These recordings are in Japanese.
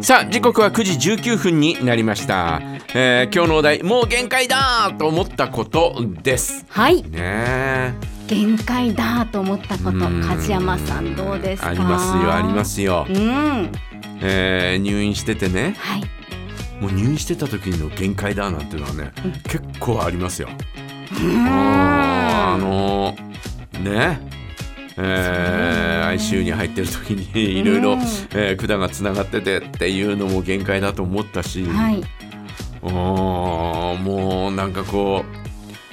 さあ時刻は9時19分になりました、えー今日のお題もう限界だと思ったことです。はい。ねえ。限界だと思ったことうん。梶山さんどうですか？ありますよありますよ。う、ん。えー入院しててね。はい。もう入院してた時の限界だなんていうのはね、うん。結構ありますよ。うん。あのねえー、ICU に入ってる時にいろいろ管がつながっててっていうのも限界だと思ったし、はい。もうなんかこ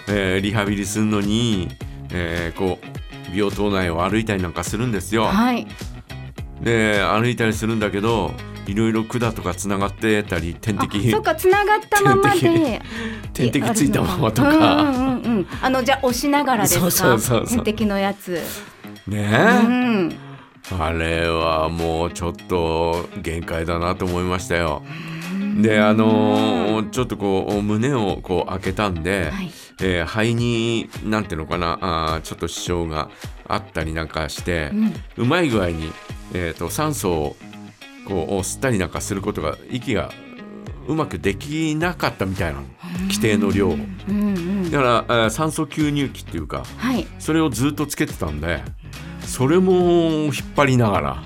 う、えーリハビリするのに、えーこう病棟内を歩いたりなんかするんですよ。はい。で歩いたりするんだけどいろいろ管とかつながってたり点あ滴そっかつながったままで点滴 ついたままとうんか、うんうんうん。あのじゃあ押しながらですか？そうそうそう点滴のやつねうえ、ん。あれはもうちょっと限界だなと思いましたよ。であのーちょっとこう胸をこう開けたんで、はい。えー肺になんていうのかなあーちょっと支障があったりなんかしてう、ん。うまい具合に、えー、と酸素をこう吸ったりなんかすることが息がうまくできなかったみたいなの。規定の量だから、えー酸素吸入器っていうかはい。それをずっとつけてたんでそれも引っ張りながら。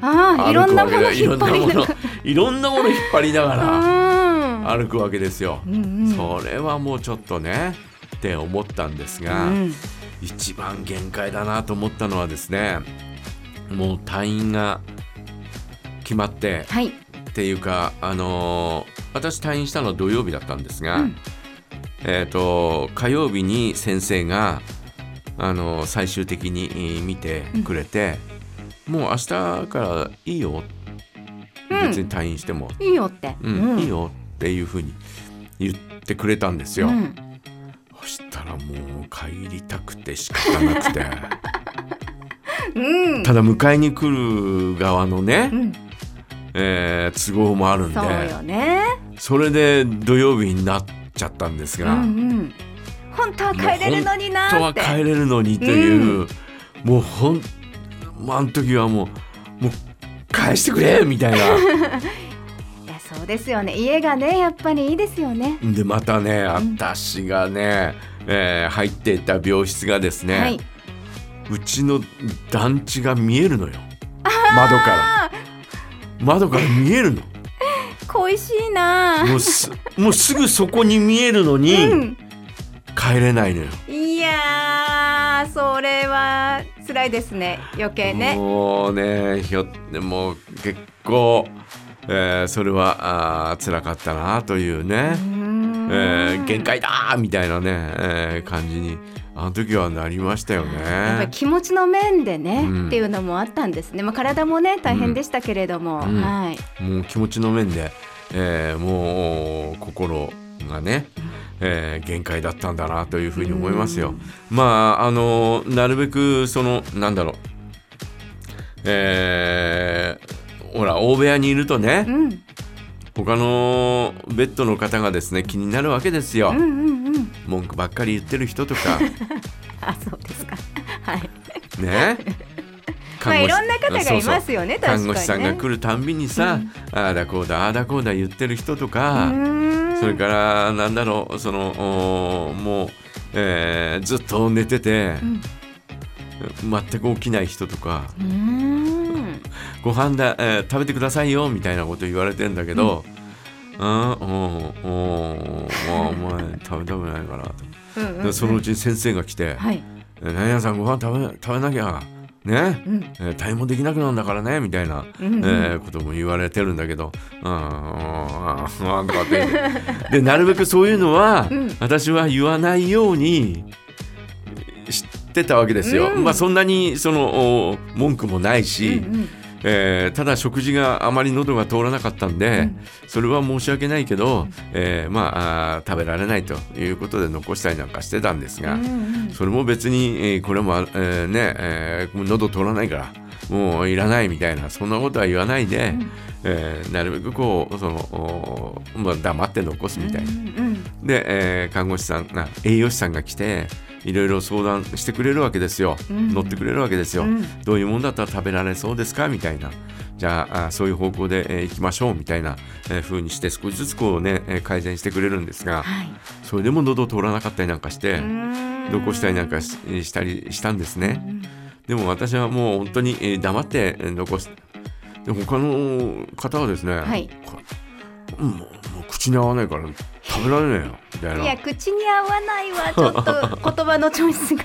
ああいろんなもの引っ張りながわけだいろんなもの引っ張りながら。ら歩くわけですよ。うんうん。それはもうちょっとねって思ったんですが、うん。一番限界だなと思ったのはですねもう退院が決まってはい。っていうかあのー私退院したのは土曜日だったんですが、うん。えっ、と火曜日に先生があのー最終的にえー見てくれて、もう明日からいいよ、うん別に退院しても、いいよって。うん。いいよっていうふうに言ってくれたんですよ。うん。そしたらもう帰りたくて仕方なくて。うん。ただ迎えに来る側のね、うん。えー都合もあるんで。そうよね。それで土曜日になっちゃったんですうんが、うん本当は帰れるのにな本当は帰れるのにという、もうほんもうあの時はもうもう返してくれみたいな。いやそうですよね。家がねやっぱりいいですよね。でまたねん。私がね、えー入っていた病室がですね、はい。うちの団地が見えるのよ。窓から。あ窓から見えるの。恋しいなもうすもうすぐそこに見えるのに、うん帰れないのよ。いやーそれは辛いですね。余計ね。もうねひょもう結構、えーそれはあー辛かったなというね、えー限界だーみたいなね、えー感じにあの時はなりましたよね。やっぱり気持ちの面でね、うん。っていうのもあったんですね、まあ、体もね大変でしたけれども、うん。はい。もう気持ちの面で、えーもう心がね、えー限界だったんだなというふうに思いますよ。まああのなるべくそのなんだろう。えーほら大部屋にいるとね、うん。他のベッドの方がですね気になるわけですよ。うん。うんうん。文句ばっかり言ってる人とか。あそうですか。はい。ね？まあいろんな方がいますよね確かにね。看護師さんが来るたんびにさ、ああだこうだああだこうだ言ってる人とか、うーんそれからなんだろうそのおもう、えーずっと寝てて、全く起きない人とかご飯だ、えー食べてくださいよみたいなこと言われてんだけど、あーおーおーお前食べたくないからと、うんそのうちに先生が来てはい「え何々さんご飯食べ食べなきゃね、うん。えー退院もできなくなるんだからね」みたいな、うん。うんえーことも言われてるんだけど「うんうんうんうん」とかって。でなるべくそういうのは、うん。私は言わないように知ってたわけですよ。うん。まあそんなにそのお文句もないし、うんうんえーただ食事があまり喉が通らなかったんで、うん。それは申し訳ないけど、えーまあ食べられないということで残したりなんかしてたんですが、それも別に、えーこれも、えーね、えー喉通らないからもういらないみたいなそんなことは言わないで、うんえーなるべくこうその、おまあ、黙って残すみたいな。うんで、えー看護師さんが栄養士さんが来ていろいろ相談してくれるわけですよ、うん。乗ってくれるわけですよ、うん。どういうもんだったら食べられそうですか？みたいな。じゃああそういう方向で、えー行きましょうみたいな、えー風にして少しずつこうね、えー改善してくれるんですがはい。それでも喉通らなかったりなんかしてうーん。同行したりなんかししたりしたんですね。うんでも私はもう本当にえー黙ってえー残す。で他の方はですね、はい。もうもう口に合わないから食べられないよみたいな。いや口に合わないわちょっと 言葉のチョイスが。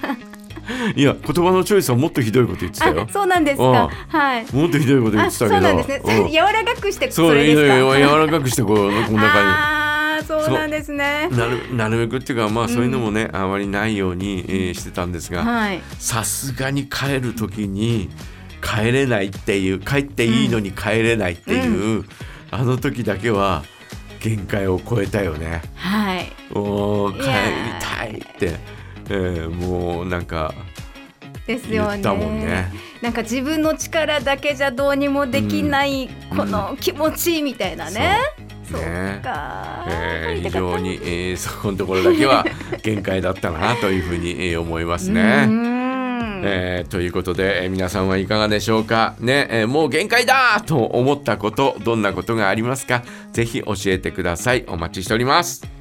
いや言葉のチョイスはもっとひどいこと言ってたよ。あ。そうなんですうん。かはい。もっとひどいこと言あってたけど。そうなんですね。うん。柔らかくしてそう柔らかくしてこうこんな感 ああそうなんですね。じ。なるなるべくっていうかまあそういうのもね、あまりないように、えーしてたんですが、はい。さすがに帰る時に帰れないっていう帰っていいのに帰れないっていう、あの時だけは限界を超えたよね。はい。おー帰りたいって、えーもうなんかですよね。言ったもんね。なんか自分の力だけじゃどうにもできないこの気持ちみたいなね。そうね。か、えー非常に、えーそこのところだけは限界だったなというふうに、えー思いますうね。ーん。えーということで、えー皆さんはいかがでしょうか？ね、えーもう限界だと思ったことどんなことがありますか？ぜひ教えてください。お待ちしております。